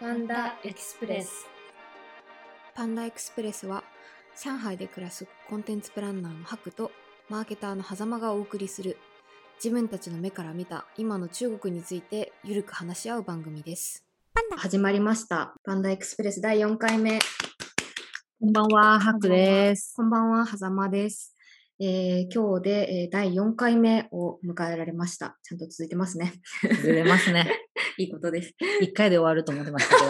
パンダエクスプレスパンダエクスプレスは上海で暮らすコンテンツプランナーのハクとマーケターの狭間がお送りする自分たちの目から見た今の中国についてゆるく話し合う番組です。始まりました。パンダエクスプレス第4回目。こんばんは、ハクです。こんばんは、狭間です。えー今日で、えー第4回目を迎えられました。ちゃんと続いてますね。ずれますね。いいことです。一回で終わると思ってましたけど。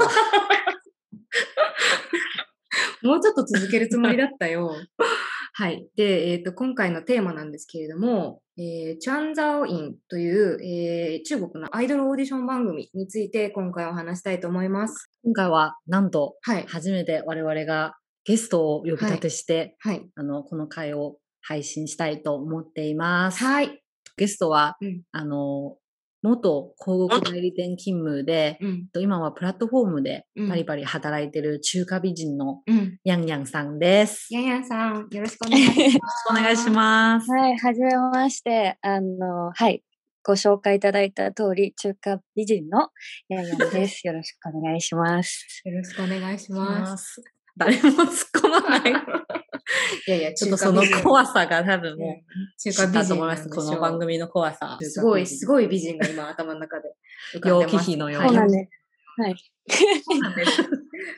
もうちょっと続けるつもりだったよ。はい。で、えっ、と、今回のテーマなんですけれども、えーチャンザオインという、えー中国のアイドルオーディション番組について今回は話したいと思います。今回は、なんと、はい。初めて我々がゲストを呼び立てして、はい。あの、この回を配信したいと思っています。はい。ゲストは、うんあの、元広告代理店勤務で、うん。と今はプラットフォームでうんパリパリ働いてる中華美人のうん。ヤンヤンさんです。ヤンヤンさん、よろしくお願いします。お願いします。はい、はじめまして。あの、はい。ご紹介いただいた通り、中華美人のヤンヤンです。よろしくお願いします。よろしくお願いします。す。誰も突っ込まない。いやいや、ちょっとその怖さが多分もう、中華美人と思います。この番組の怖さ。すごい、すい。ごい美人が今頭の中で浮かんでます。のようそうになんです。はい。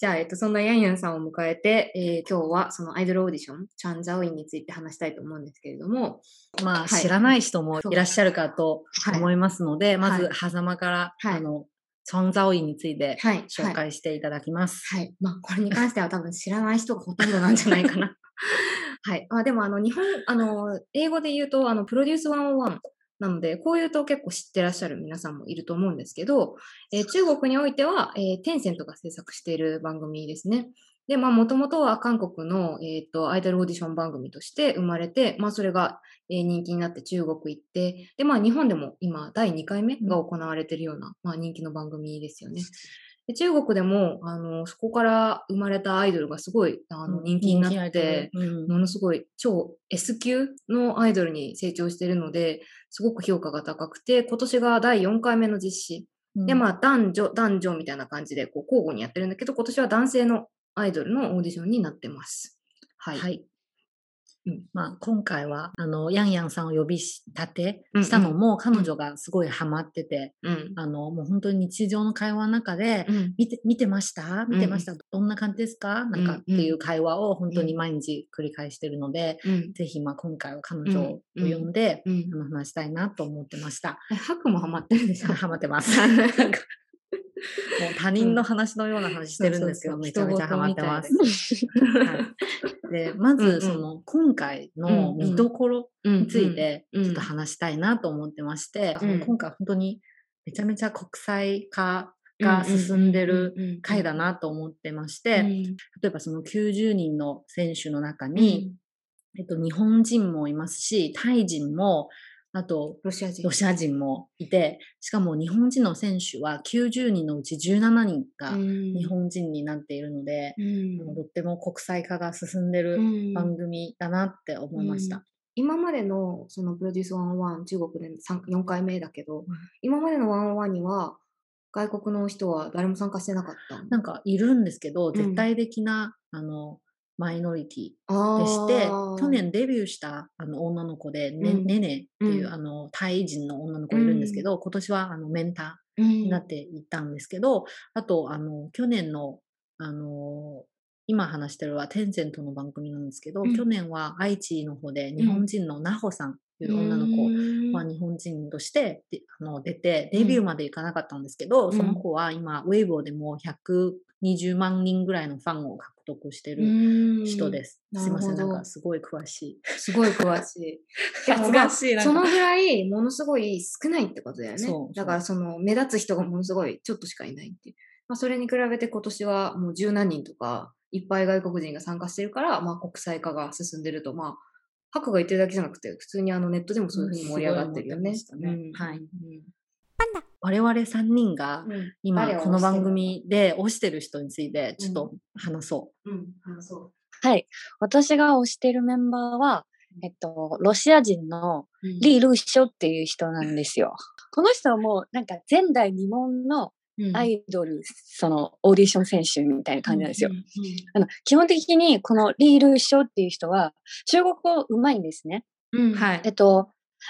じゃあ、えっと、そんなヤンヤンさんを迎えて、えー今日はそのアイドルオーディション、チャンザオインについて話したいと思うんですけれども、まあ、はい知らない人もいらっしゃるかとはい思いますので、まず、はい狭間から、はいあの、チョンザオインについてはい。紹介していただきます。はい。はい。まあ、これに関しては多分知らない人がほとんどなんじゃないかな。はい。まあ、でも、あの、日本、あの、英語で言うと、あの、プロデュース101なので、こういうと結構知ってらっしゃる皆さんもいると思うんですけど、えー中国においては、えーテンセントが制作している番組ですね。で、まあ、もともとは韓国の、えっ、と、アイドルオーディション番組として生まれて、まあ、それが、えー人気になって中国行って、で、まあ、日本でも今、第2回目が行われているような、まあ、人気の番組ですよね。で中国でも、あの、そこから生まれたアイドルがすごい、あの、人気になって、うんものすごい超 S 級のアイドルに成長しているので、すごく評価が高くて、今年が第4回目の実施。で、まあ、男女、男女みたいな感じで、こう、交互にやってるんだけど、今年は男性のアイドルのオーディションになってます。はい。はい。うんまあ、今回は、あの、ヤンヤンさんを呼び立てしたのも、彼女がすごいハマってて、うん。あの、もう本当に日常の会話の中で、うん。見て、見てました？見てました、どんな感じですか？なんかっていう会話を本当に毎日繰り返してるので、うん。ぜひまあ今回は彼女を呼んで、うん。あの話したいなと思ってました。え、ハクもハマってるんですかハマってます。もう他人の話のような話してるんですけど、めちゃめちゃハマってます。人はい、でまずその今回の見どころにについてうんちょっと話したいなと思ってまして、今回本当にめちゃめちゃ国際化が進んでる回だなと思ってまして、例えばその90人の選手の中に、えっと、日本人もいますし、タイ人も、あと、ロシア人。ロシア人もいて、しかも日本人の選手は90人のうち17人が日日本人になっているので、うん。とっても国際化が進んでるうん。番組だなって思いました。今までのそのプロデュース101、中国で3 4回目だけど、ん。今までの101には外国の人は誰も参加してなかったなんかいるんですけど、ん。絶対的な、あの、マイノリティあでして、ー去年デビューしたあの女の子で、ねうん。ねねっていう、うん。あのタイ人の女の子いるんですけど、今年はあのメンタうん。ーになっていったんですけど、あとあの去年のあの今話してるはテンセントの番組なんですけど、うん。去年は愛知の方で日本人のナホさんという女の子、うんまあ、日本人としてであの出て、デビューまでいかなかったんですけど、うんその子は今、ウェイボーでも120万人ぐらいのファンを獲得してる人です。うんすいません、なんかすごい詳しい。すごい詳しい。でも恥ずまあかしいそのぐらいものすごい少ないってことだよね。そうだからその目立つ人がものすごいちょっとしかいないっていう。まあ、それに比べて今年はもう十何人とかいっぱい外国人が参加してるから、まあ、国際化が進んでると、まあ、ハクが言ってるだけじゃなくて、普通にあのネットでもそういうふうに盛り上がってるよね。ね。はい。うん我々3人がうん。今この番組で推してる人についてちょっと話そう。ん、あそう。はい。私が推してるメンバーは、えっと、ロシア人のうん。リー・ルーショっていう人なんですよ。この人はもうなんか前代未聞のアイドル、そのオーディション選手みたいな感じなんですよ。あの基本的にこのリール・ショーっていう人は中国語うまいんですね。はい。えっと、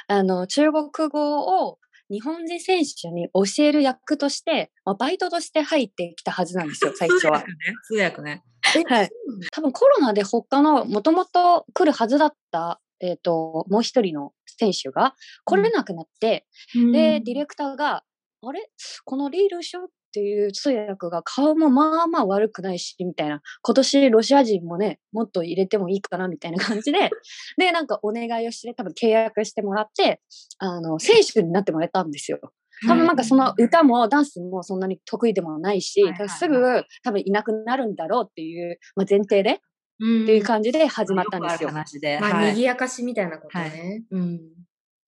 あの、中国語を日本人選手に教える役として、まあ、バイトとして入ってきたはずなんですよ、最初は。通訳ね。はい。多分コロナで他の、もともと来るはずだった、えっ、と、もう一人の選手が来れなくなって、で、ディレクターが、あれ？このリールショーっていう通訳が顔もまあまあ悪くないし、みたいな。今年ロシア人もね、もっと入れてもいいかな、みたいな感じで、で、なんかお願いをして、多分契約してもらって、あの、選手になってもらえたんですよ。多分なんかその歌もダンスもそんなに得意でもないし、はいはいはいすぐ多分いなくなるんだろうっていう、まあ、前提で、っていう感じで始まったんですよ。話で。まあ、はい賑やかしみたいなことね。うん。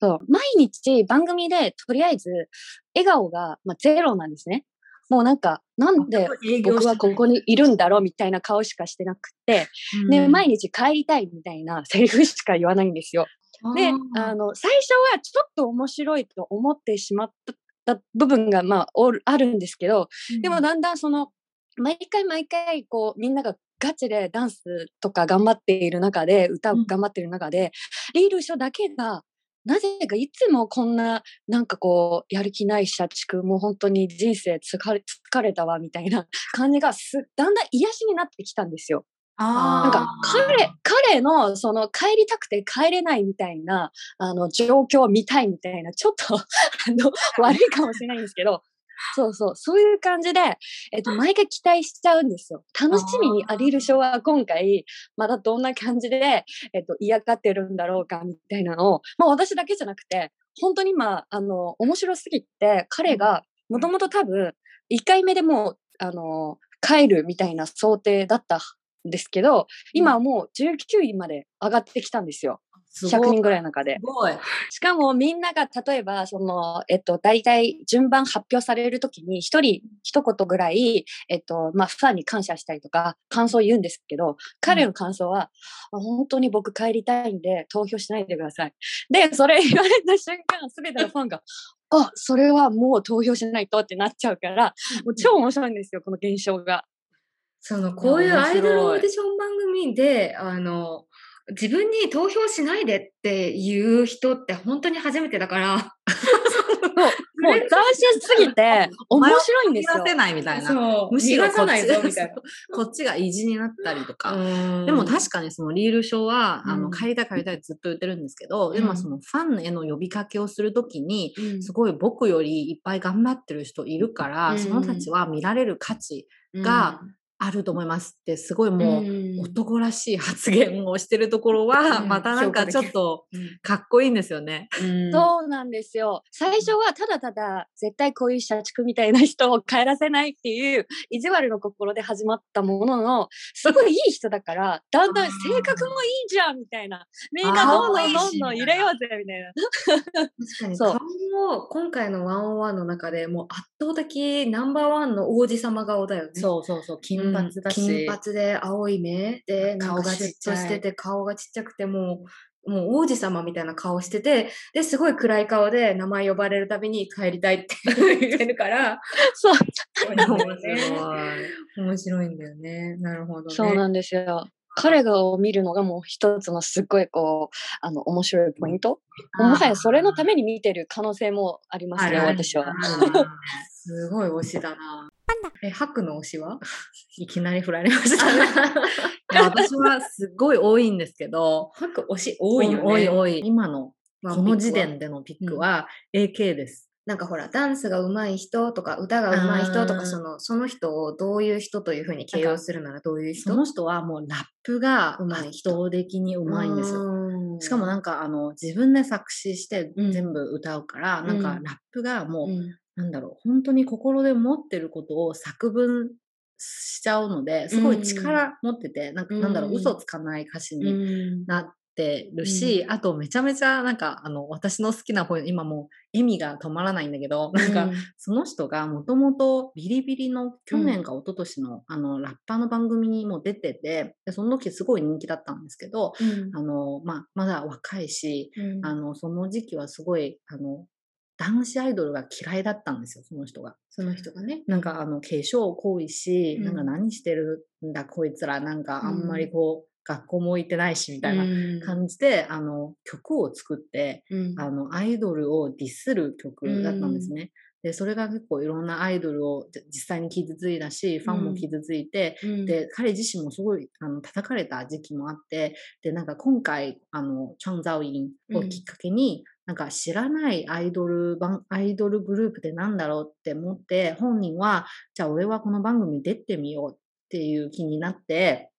そう。毎日番組でとりあえず笑顔が、まあ、ゼロなんですね。もうなんか、なんで僕はここにいるんだろうみたいな顔しかしてなくて、で、毎日帰りたいみたいな セリフしか言わないんですよ。で、あの、最初はちょっと面白いと思ってしまった部分が、まあ、あるんですけど、でもだんだんその、毎回毎回、こう、みんながガチでダンスとか頑張っている中で、歌を頑張っている中で、リールショーだけが、なぜかいつもこんな、なんかこう、やる気ない社畜、もう本当に人生疲れ疲れたわ、みたいな 感じがす、だんだん癒しになってきたんですよ。あなんか彼、彼のその帰りたくて帰れないみたいな、あの、状況を見たいみたいな、ちょっと、あの、悪いかもしれないんですけど、そうそう、そういう感じで、えっと、毎回期待しちゃうんですよ。楽しみにアリールショーは今回、まだどんな感じで、えっと、嫌がってるんだろうか、みたいなのを、まあ私だけじゃなくて、本当に今、あの、面白すぎて、彼が、もともと多分、1回目でもう、あの、帰るみたいな想定だったんですけど、今はもう19位まで上がってきたんですよ。100人ぐらいの中で。すごい。しかもみんなが例えば、その、えっと、大体順番発表されるときに一人一言ぐらい、えっと、まあ、ファンに感謝したりとか、感想を言うんですけど、彼の感想は、あ本当に僕帰りたいんで投票しないでください。で、それ言われた瞬間、すべてのファンが、あ、それはもう投票しないとってなっちゃうから、もう超面白いんですよ、この現象が。その、こういうアイドルオーディション番組で、あの、自分に投票しないでっていう人って本当に初めてだから。もう斬新すぎて面白いんですよ。せないみたいな。そう。むしろ逃がさないぞみたいな。こっちが意地になったりとか。うんでも確かにそのリールショーは、あうんの、帰りたい帰りたいってずっと言ってるんですけど、でもそのファンへの呼びかけをするときに、うんすごい僕よりいっぱい頑張ってる人いるから、うんそのたちは見られる価値があると思いますって、すごいもう、うん男らしい発言をしてるところは、うんまたなんかちょっとうんかっこいいんですよね。そうなんですよ。最初はただただ絶対こういう社畜みたいな人を帰らせないっていう意地悪の心で始まったものの、すごいいい人だから、だんだん性格もいいじゃんみたいな。みんなどんどんどんどん入れようぜみたいな。確かにそう顔も今回のワンオンワンの中でもう圧倒的ナンバーワンの王子様顔だよね。そうそうそう、金髪だし。金髪で青い目で、顔がちっちゃしてて、顔がちっちゃくて、もう、もう王子様みたいな顔してて、で、すごい暗い顔で名前呼ばれるたびに帰りたいって言ってるから、そう、面白い。面白いんだよね。なるほどね。そうなんですよ。彼がを見るのがもう一つのすっごいこう、あの、面白いポイント。もはやそれのために見てる可能性もありますね、私は。すごい推しだな。え、ハクの推しは？いきなり振られましたね。いや私はすっごい多いんですけど、ハク推し多いよね。多い多い。今のまあこの時点でのピックは AK です。なんかほら、ダンスが上手い人とか、歌が上手い人とか、その、その人をどういう人というふうに形容するならどういう人？その人はもうラップが上手い人圧倒的にうまいんですよ。よしかもなんかあの自分で作詞してうん。全部歌うから、なんかうんラップがもう、うん。なんだろう、本当に心で持ってることを作文しちゃうので、すごい力持ってて、なんかなんだろう、うん嘘つかない歌詞にうん。なってるし、あとめちゃめちゃなんかあの私の好きな方今もう笑みが止まらないんだけど、なんかその人がもともとビリビリの去年か一昨年の、あのラッパーの番組にも出てて、でその時すごい人気だったんですけど、うん。あのまあ、まだ若いし、うん。あのその時期はすごいあの男子アイドルが嫌いだったんですよ、その人が。その人がね。なんかあの、化粧濃いし、うん。なんか何してるんだこいつら、なんかあんまりこう、学校も行ってないし、みたいな感じで、あの、曲を作って、うん。あの、アイドルをディスる曲だったんですね。で、それが結構いろんなアイドルをじ実際に傷ついたし、ファンも傷ついて、うん。で、彼自身もすごい、あの、叩かれた時期もあって、で、なんか今回、あの、チャンザオインをきっかけに、なんか知らないアイドル番、アイドルグループってなんだろうって思って、本人は、じゃあ俺はこの番組に出てみようっていう気になって、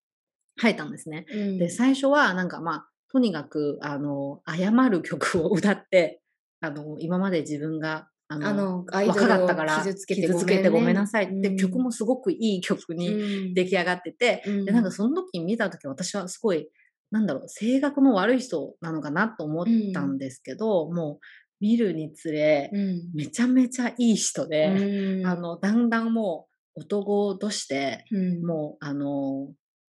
入ったんですね。うん。で、最初はなんかまあ、とにかく、あの、謝る曲を歌って、あの、今まで自分が、あの、若かをったから傷つけて傷つけてごめんなさいって、うん。曲もすごくいい曲に出来上がってて、うん。で、なんかその時に見た時私はすごい、なんだろう、性格の悪い人なのかなと思ったんですけど、もう見るにつれ、うん。めちゃめちゃいい人で、うん。あの、だんだんもう男として、うん。もう、あの、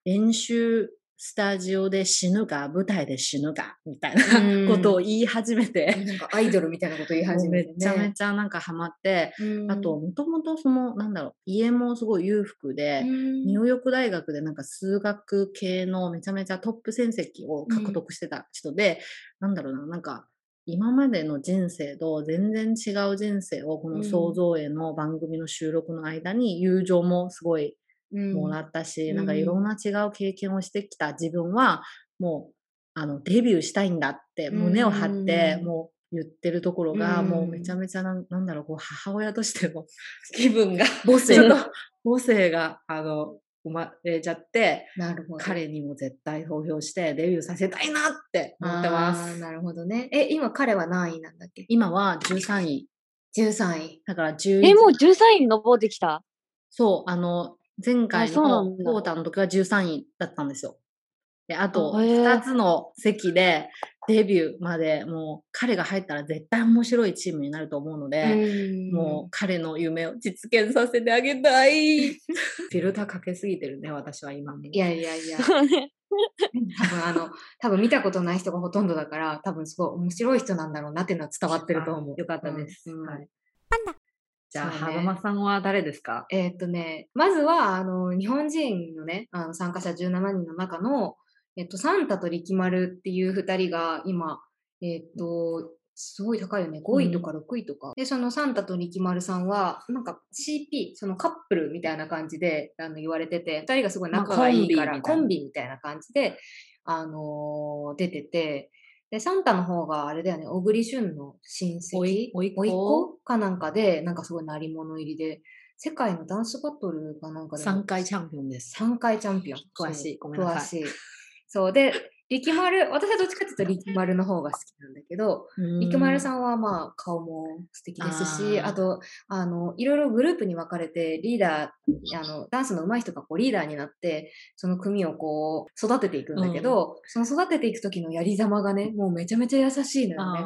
練習スタジオで死ぬか、舞台で死ぬか、みたいうん。なことを言い始めて、なんかアイドルみたいなこと言い始めて、ね。めちゃめちゃなんかハマって、うん。あと、もともとその、なんだろう、家もすごい裕福で、うん。ニューヨーク大学でなんか数学系のめちゃめちゃトップ戦績を獲得してた人で、なんだろうな、なんか、今までの人生と全然違う人生をこの創造園の番組の収録の間に友情もすごいうんもらったし、うんなんかいろんな違う経験をしてきた自分は、もう、あの、デビューしたいんだって胸を張って、うんもう言ってるところが、うんもうめちゃめちゃなん、なんだろう、こう、母親としての 気分が、母性ちょっと母性が、あの、生まれちゃって、なるほど。彼にも絶対投票してデビューさせたいなって思ってまあすー。なるほどね。え、今彼は何位なんだっけ？今は13位。?13 位。だから11え、もう13位に登ってきた？そう、あの、前回のコータの時は13位だったんですよ。で、あと、あへー2つの席でデビューまで、もう彼が入ったら絶対面白いチームになると思うので、うんもう彼の夢を実現させてあげたい。フィルターかけすぎてるね、私は今も。いやいやいや。多分あの、多分見たことない人がほとんどだから、多分すごい面白い人なんだろうなっていうのは伝わってると思う。よかったです。うんうんはい。じゃあ、ね。はまさんは誰ですか？えーっとね、まずは、あの、日本人のね、あの参加者17人の中の、えっと、サンタと力丸っていう二人が今、えーっと、すごい高いよね。5位とか6位とか。で、そのサンタと力丸さんは、なんか CP、そのカップルみたいな感じであの言われてて、二人がすごい仲がいいから、まあコンコンビみたいな感じで、あのー出てて、で、サンタの方があれだよね、小栗旬の親戚？おいおいっ子？おいっ子？かなんかで、なんかすごい鳴り物入りで、世界のダンスバトルかなんかでも3回チャンピオンです。3回チャンピオン。詳しいごめんなさい詳しい。そう。で、力丸、私はどっちかっていうと力丸の方が好きなんだけど、力丸さん。んはまあ顔も素敵ですし、あと、あの、いろいろグループに分かれて、リーダー、あの、ダンスの上手い人がこうリーダーになって、その組をこう育てていくんだけど、その育てていく時のやりざまがね、もうめちゃめちゃ優しいのよね。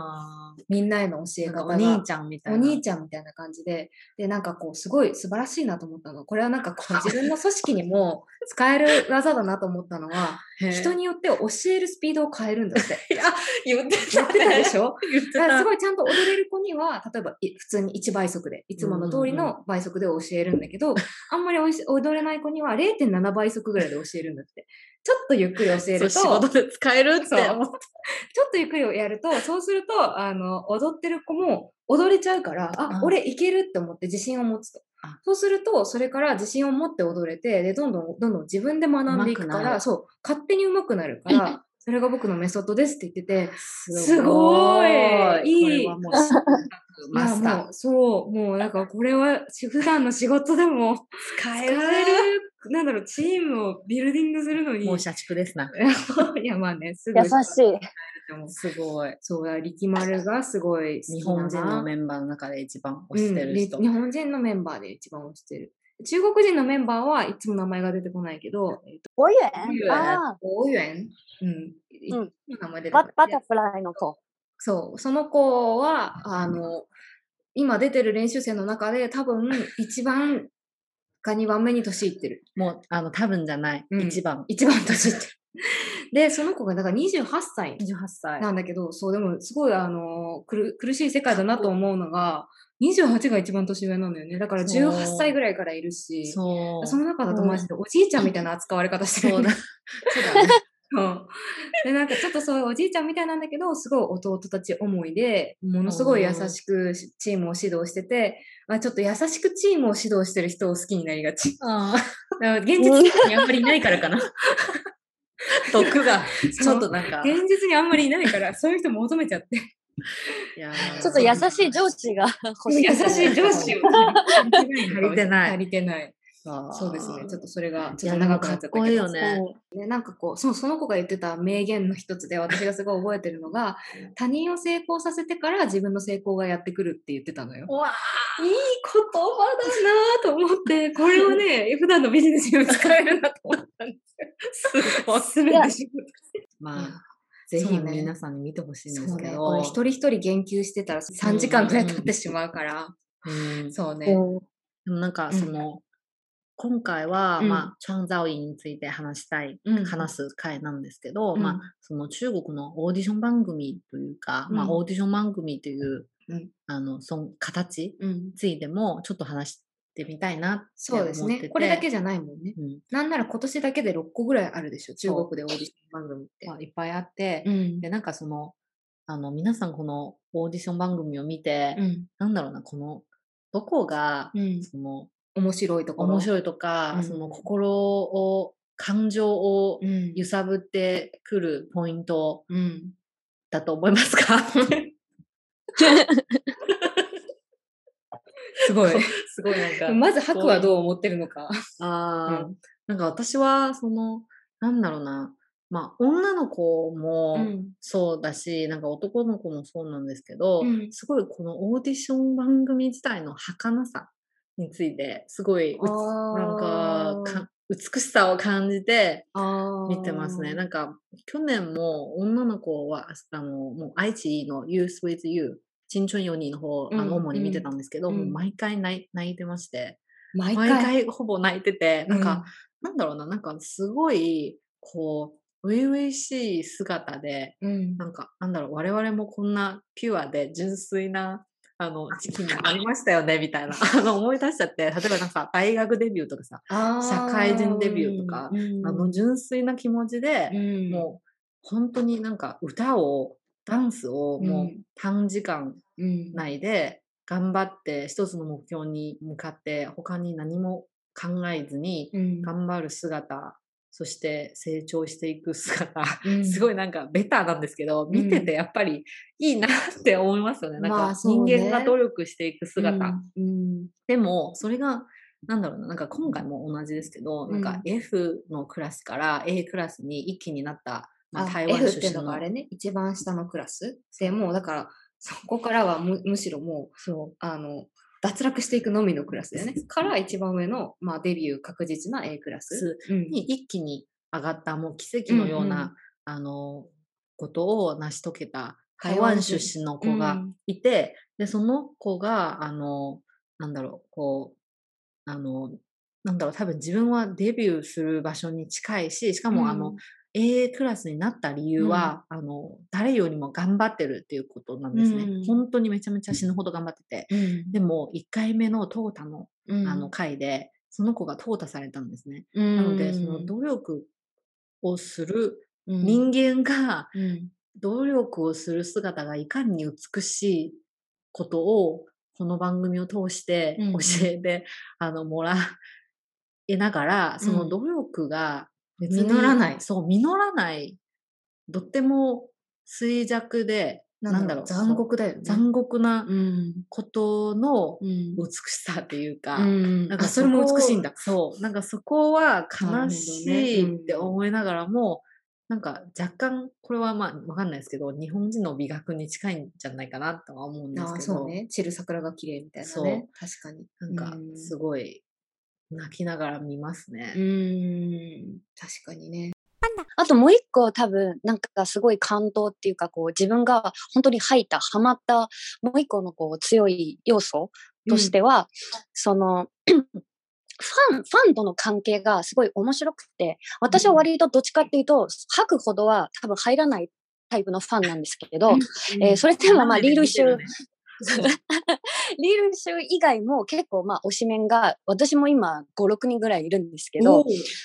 あみんなへの教えー方が。お兄ちゃんみたいおな。兄ちゃんみたいな感じで、で、なんかこう、すごい素晴らしいなと思ったの。これはなんかこう、自分の組織にも 使える技だなと思ったのは、人によって教えるスピードを変えるんだって。言ってやってたでしょ？だからたすごいちゃんと踊れる子には、例えばい普通に1倍速で、いつもの通りの倍速で教えるんだけど、あんまりおいし踊れない子には0.7倍速ぐらいで教えるんだって。ちょっとゆっくり教えると、仕事で使えるって思った。ちょっとゆっくりやると、そうすると、あの、踊ってる子も踊れちゃうから、あ、うん。俺いけるって思って自信を持つと。あ。そうすると、それから自信を持って踊れて、で、どんどん、どんどん自分で学んでいくから、そう、勝手に上手くなるから、それが僕のメソッドですって言ってて、すすごい。いい。うしマスター。そう、もうなんかこれはし普段の仕事でも使使える、なんだろう、チームをビルディングするのに。もう社畜ですな。いや、まあね、すぐ優しい。でもすごい。そうだ、力丸がすごい日本人のメンバーの中で一番推してる人。うん、日本人のメンバーで一番推してる。中国人のメンバーはいつも名前が出てこないけど、えっと、我远遠あオーユエンうん。名前出てこないバタフライの子。そう、その子は、あの、今出てる練習生の中で多分一番か2番目に年いってる。もう、あの、多分じゃない。うん一番。一番年いってる。で、その子がだから28歳28歳。なんだけど、そう、でもすごいあの、苦しい世界だなと思うのが、28が一番年上なんだよね。だから18歳ぐらいからいるし、そう。その中だとマジでおじいちゃんみたいな扱われ方してる。そうだ。そうだ。そうで、なんかちょっとそういうおじいちゃんみたいなんだけど、すごい弟たち思いで、ものすごい優しくしチームを指導してて、まあ、ちょっと優しくチームを指導してる人を好きになりがち。あ現実にあんまりいないからかな。毒が、ちょっとなんか。現実にあんまりいないから、そういう人求めちゃって。いやちょっと優しい上司が欲しい。優しい上司を足りてない足りてない。そそうですね。ちょっとそれが、ちょっと長くなっちゃったけど。かっこいいよねね、なんかこう、そう、その子が言ってた名言の一つで私がすごい覚えてるのが、他人を成功させてから自分の成功がやってくるって言ってたのよ。うわいい言葉だなぁと思って、これをね、普段のビジネスにも使えるなと思ったんですよ。すごい。すべて仕事まあ、ぜひ皆さんに見てほしいんです。けど。これ一人一人言及してたら3時間くらい経ってしまうから。うんそうね。でもなんかその、今回は、うんまあ、チャンザオインについて話したい、うん話す回なんですけど、うんまあ、その中国のオーディション番組というか、まあ、うんオーディション番組という、うんあの、その形うん。についても、ちょっと話してみたいなってそうです。ね。これだけじゃないもんね。うんなんなら今年だけで6個ぐらいあるでしょ。中国でオーディション番組って。まあいっぱいあって、うんで、なんかその、あの、皆さんこのオーディション番組を見て、うん。なんだろうな、この、どこが、うん。その、面白いところ。面白いとか、うんその心を、感情をうん。揺さぶってくるポイントうん。だと思いますか？すごい。すごいなんか。まず白はどう思ってるのか。ああ、うなんか私は、その、なんだろうな、まあ、女の子もうんそうだし、なんか男の子もそうなんですけど、うんすごいこのオーディション番組自体の儚さについて、すごい、なんかか、美しさを感じて見てますね。なんか、去年も女の子は、あの、もう愛知の Youth with You、青春4人の方、あうんの、主に見てたんですけど、うん。毎回泣いてまして、毎回？毎回ほぼ泣いてて、なんか、なんだろうな、なんかすごい、こう、初々しい姿で、うん、なんか、なんだろう、我々もこんなピュアで純粋な、あの、時期にありましたよね、みたいな。あの、思い出しちゃって、例えばなんか、大学デビューとかさ、あ社会人デビューとかうん。あの、純粋な気持ちで、うん、もう、本当になんか、歌を、ダンスをもううん短時間うん、内で頑張って一つの目標に向かって他に何も考えずにうん、頑張る姿、そして成長していく姿、うん。すごいなんかベターなんですけど、見ててやっぱりいいなって思いますよね。なんまかあそうね。人間が努力していく姿。うん、でも、それが、なんだろうな、なんか今回も同じですけど、なんか F のクラスから A クラスに一気になった、まあ、あ台湾 F っていう出身の。のがあれね、一番下のクラス。でもうだから、そこからはむむしろもう、そう。あの、脱落していくのみのクラスだよね。から一番上の、まあ、デビュー確実な A クラス。う。ん。に一気に上がった、もう奇跡のような、あの、ことを成し遂げた台台湾湾出出身の子がうん。いて、で、その子が、あの、なんだろう、こう、あの、なんだろう、多分自分はデビューする場所に近いし、しかも、あの、A クラスになった理由は、あの、誰よりも頑張ってるっていうことなんですね。うん。本当にめちゃめちゃ死ぬほど頑張ってて。うん。でも、1回目の淘汰の、うん。あの、回で、その子が淘汰されたんですね。うん。なので、その努力をするうん。人間がうん。努力をする姿がいかに美しいことをこの番組を通してうん。うん教えて、あのもらえながら、その努力が実らないそう、実らない。とっても衰弱で、なんだろう、残酷だよね。残酷なうん。ことのうん美しさっていうか、うんなんかあそれも美しいんだ。そう。なんかそこは悲しいって思いながらも、なんか若干、これはまあわかんないですけど、日本人の美学に近いんじゃないかなとは思うんですああ、けど、そうね。散る桜が綺麗みたいなね。確かに。なんかうんすごい泣きながら見ますうね。ーん。確かにね。あともう一個多分、なんかすごい感動っていうか、こう自分が本当に入った、ハマった、もう一個のこう強い要素としては、その、ファン、ファンとの関係がすごい面白くて、私は割とどっちかっていうと、吐くほどは多分入らないタイプのファンなんですけど、えー、それでもまあリール集、リール集以外も結構まあ推しメンが、私も今5、6人ぐらいいるんですけど、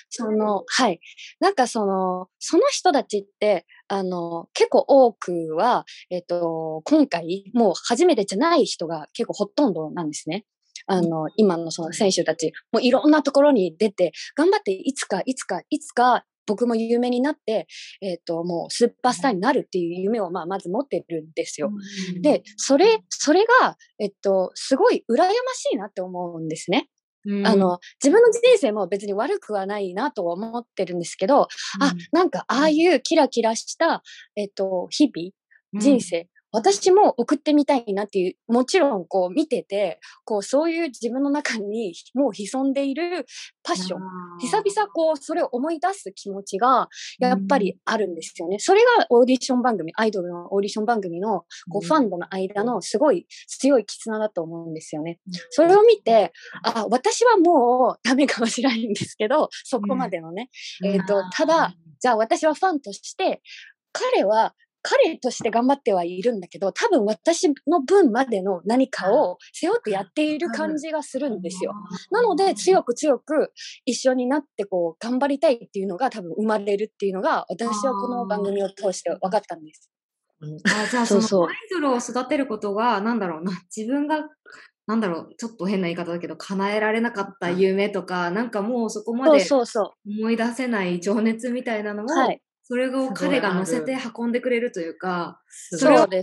その、はい。なんかその、その人たちって、あの、結構多くは、えっ、と、今回もう初めてじゃない人が結構ほとんどなんですね。あの、今のその選手たち、もういろんなところに出て、頑張っていつか、いつか、いつか僕も有名になって、えっ、ー、と、もうスーパースターになるっていう夢を、まあ、まず持ってるんですよ。うん、で、それ、それが、えっと、すごい羨ましいなって思うんですね。うん、あの、自分の人生も別に悪くはないなとは思ってるんですけど、うん、あ、なんかああいうキラキラした、えっと、日々、人生、私も送ってみたいなっていう、もちろんこう見てて、こうそういう自分の中にもう潜んでいるパッション、久々こうそれを思い出す気持ちがやっぱりあるんですよね。うん、それがオーディション番組、アイドルのオーディション番組のこうファンとの間のすごい強い絆だと思うんですよね。それを見て、あ、私はもうダメかもしれないんですけど、そこまでのね。うん、えっ、ー、と、ただ、じゃあ私はファンとして、彼は彼として頑張ってはいるんだけど、多分私の分までの何かを背負ってやっている感じがするんですよ。なので、強く強く一緒になってこう、頑張りたいっていうのが多分生まれるっていうのが、私はこの番組を通して分かったんです。あじゃあそのアイドルを育てることが、なんだろうな、自分がなんだろう、ちょっと変な言い方だけど、叶えられなかった夢とか、なんかもうそこまで思い出せない情熱みたいなのを、それを彼が乗せて運んでくれるというか、それを彼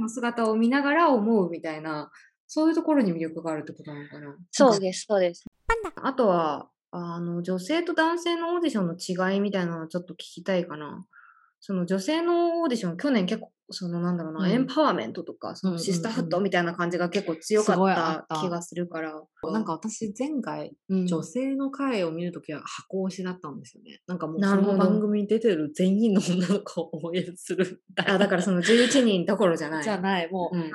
の姿を見ながら思うみたいな、そういうところに魅力があるってことなのかな。そうです、そうです。あとは、あの、女性と男性のオーディションの違いみたいなのをちょっと聞きたいかな。その女性のオーディション、去年結構そのなんだろうな、うん、エンパワーメントとか、そのシスターフットみたいな感じが結構強かった気がするから。なんか私前回、うん、女性の回を見るときは箱推しだったんですよね。なんかもうその番組に出てる全員の女の子を応援する。あ、だからその11人どころじゃない。じゃない、もう、うん、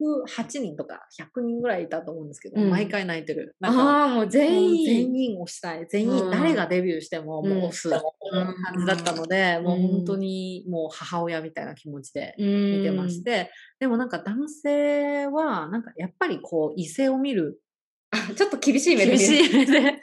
108人とか100人ぐらいいたと思うんですけど、うん、毎回泣いてる。ああ、もう全員。全員押したい。全員、誰がデビューしても、もう押す感じだったので、もう本当にもう母親みたいな気持ちで見てまして、でもなんか男性は、なんかやっぱりこう、異性を見る。ちょっと厳しい目で。厳しい目で。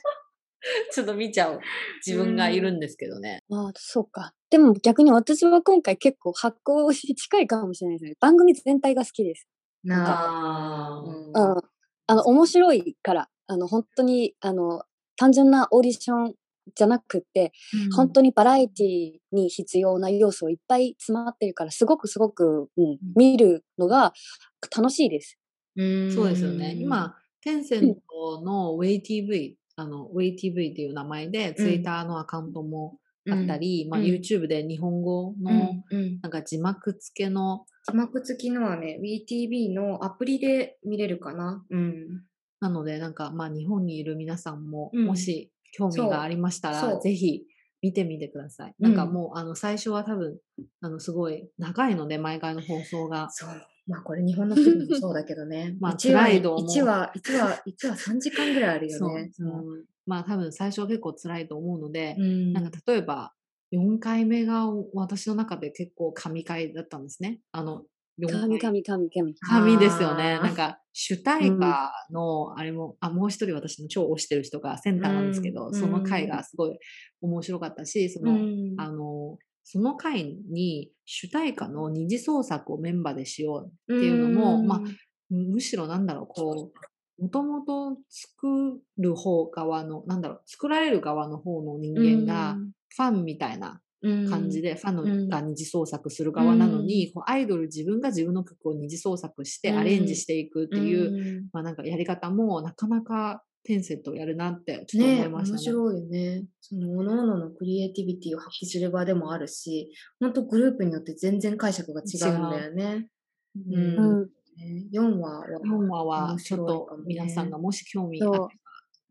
ちょっと見ちゃう自分がいるんですけどね。ああ、そうか。でも逆に私は今回結構発行し近いかもしれないですね。番組全体が好きです。なあ、うん、あの、面白いから、あの、本当に、あの、単純なオーディションじゃなくて、うん、本当にバラエティに必要な要素いっぱい詰まってるから、すごくすごく、うん、見るのが楽しいです。うんそうですよね。今、テンセントの WayTV、あの、WayTV っていう名前で、ツイッターのアカウントもあったり、うん、まあ、YouTube で日本語の、なんか字幕付けの字幕付きのはね、WeTV のアプリで見れるかな。うん。なので、なんか、まあ、日本にいる皆さんも、もし興味がありましたら、ぜひ見てみてください。なんかもう、あの、最初は多分、あの、すごい長いので、毎回の放送が。そう。まあ、これ日本の人もそうだけどね。まあ、1話、1話、1話、1話3時間ぐらいあるよね。そう。うん、まあ、多分最初は結構辛いと思うので、うん、なんか例えば、4回目が私の中で結構神回だったんですね。あの、神神神神。神ですよね。なんか、主題歌の、あれも、あ、もう一人私の超推してる人がセンターなんですけど、その回がすごい面白かったし、その、あの、その回に主題歌の二次創作をメンバーでしようっていうのも、まあ、むしろなんだろう、こう、もともと作る方側の、なんだろう、作られる側の方の人間が、ファンみたいな感じで、ファンが二次創作する側なのに、こうアイドル自分が自分の曲を二次創作してアレンジしていくっていう、まあなんかやり方もなかなかテンセットをやるなってちょっと思いましたね。ね面白いよね。その各々のクリエイティビティを発揮する場でもあるし、本当グループによって全然解釈が違うんだよね。うん。4話は、4話はちょっと皆さんがもし興味あっ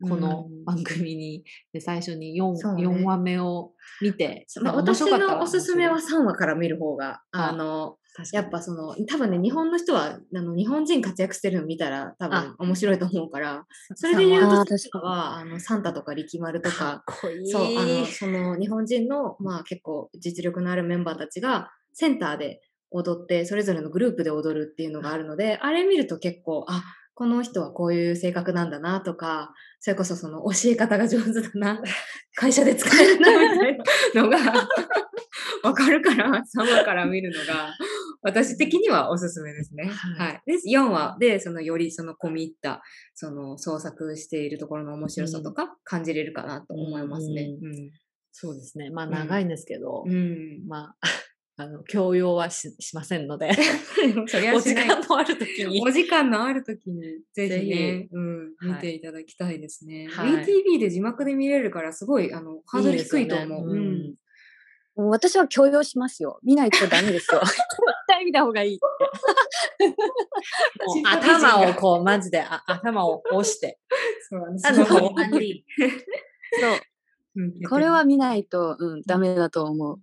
この番組に、で最初に 4, そうね。4話目を見て、まあ、面私のおすすめは面白い。3話から見る方が、あの、やっぱその、多分ね、日本の人は、あの日本人活躍してるの見たら多分あ。面白いと思うから、それで言うと、確とは、あの、サンタとか力丸とか。そう、あの、その日本人の、まあ結構実力のあるメンバーたちが、センターで踊って、それぞれのグループで踊るっていうのがあるので、あれ見ると結構、あ、この人はこういう性格なんだなとか、それこそその教え方が上手だな、会社で使えるなみたいなのがわかるから、3話から見るのが、私的にはおすすめですね。はいはい。で、4話で、そのよりその込み入った、その創作しているところの面白さとか感じれるかなと思いますね。そうですね。まあん長いんですけど、うん。うん。まあ、あの、強要はししませんので、お時間のある時に。お。時間のあるときに、ぜぜひ。ひね、うん、はい。見ていただきたいですね。はい。VTV で字幕で見れるから、すごい、あの、ハードル低いと思う。ねうん。私は強要しますよ。見ないとダメですよ。絶対見た方がいい 頭をこう、マジであ頭を押して。そうなんですあの、そう。これは見ないと、うん、ダメだと思う。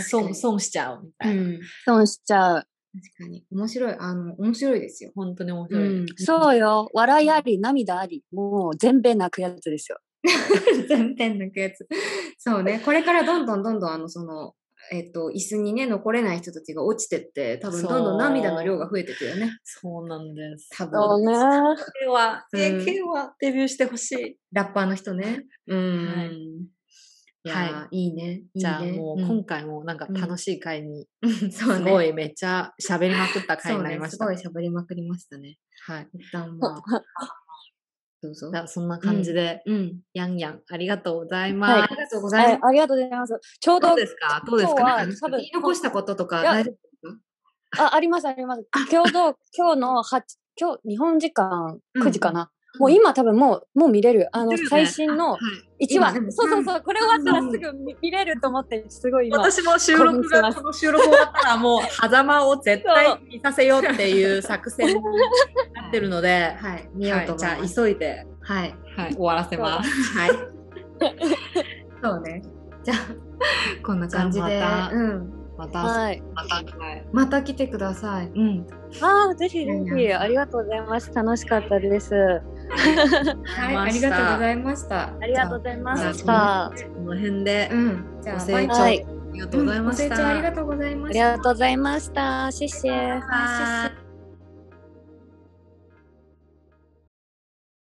損、損しちゃうみたいな。うん。損しちゃう。確かに。面白い。あの、面白いですよ。本当に面う白い。ん。そうよ。笑いあり、涙あり。もう全米泣くやつですよ。全編抜くやつ。そうね。これからどんどんどんどん、あの、その、えっと、椅子にね、残れない人たちが落ちてって、多分どんどん涙の量が増えてくよね。そうなんです。多分。そうね。K は、うん K はデビューしてほしい。ラッパーの人ね。うん。はいいやー、いいね。いいねじゃあもううん今回もなんかうん楽しい回に。すごいめっちゃ喋りまくった回になりました。すごい喋りまくりましたね。はい。一旦まあ、どうぞじ。ゃあそんな感じで、うん。やんやん、ありがとうございはいます。ありがとうございます。はい、ありがとうございます。ちょうどどう、ですか？どうですか？多分言い残したこととか大丈夫ですか？あ、あります、あります。今日の、今日の8、今日、日本時間うん9時かな。もう今多分もう、もう見れる。あの、最新のはい。1話。そうそうそう。これ終わったらすぐ見見れると思って、すごい今。私も収録が、この収録終わったらもう、狭間を絶対見させようっていう作戦になってるので、はい。見ようとじゃあ。急いで、はい。はい、終わらせます。はい。そうね。じゃあ、こんな感じで。うん。また、はい。また、はい。また来てください。うん。ああ、ぜひぜひ、ありがとうございます。楽しかったです。はい。ありがとうございました。ありがとうございましじた。この辺で、うん。じゃあ、ご清聴バイバイはいありがとうございました。うんご清聴ありがとうございまありした。がとうございました。谢谢。はい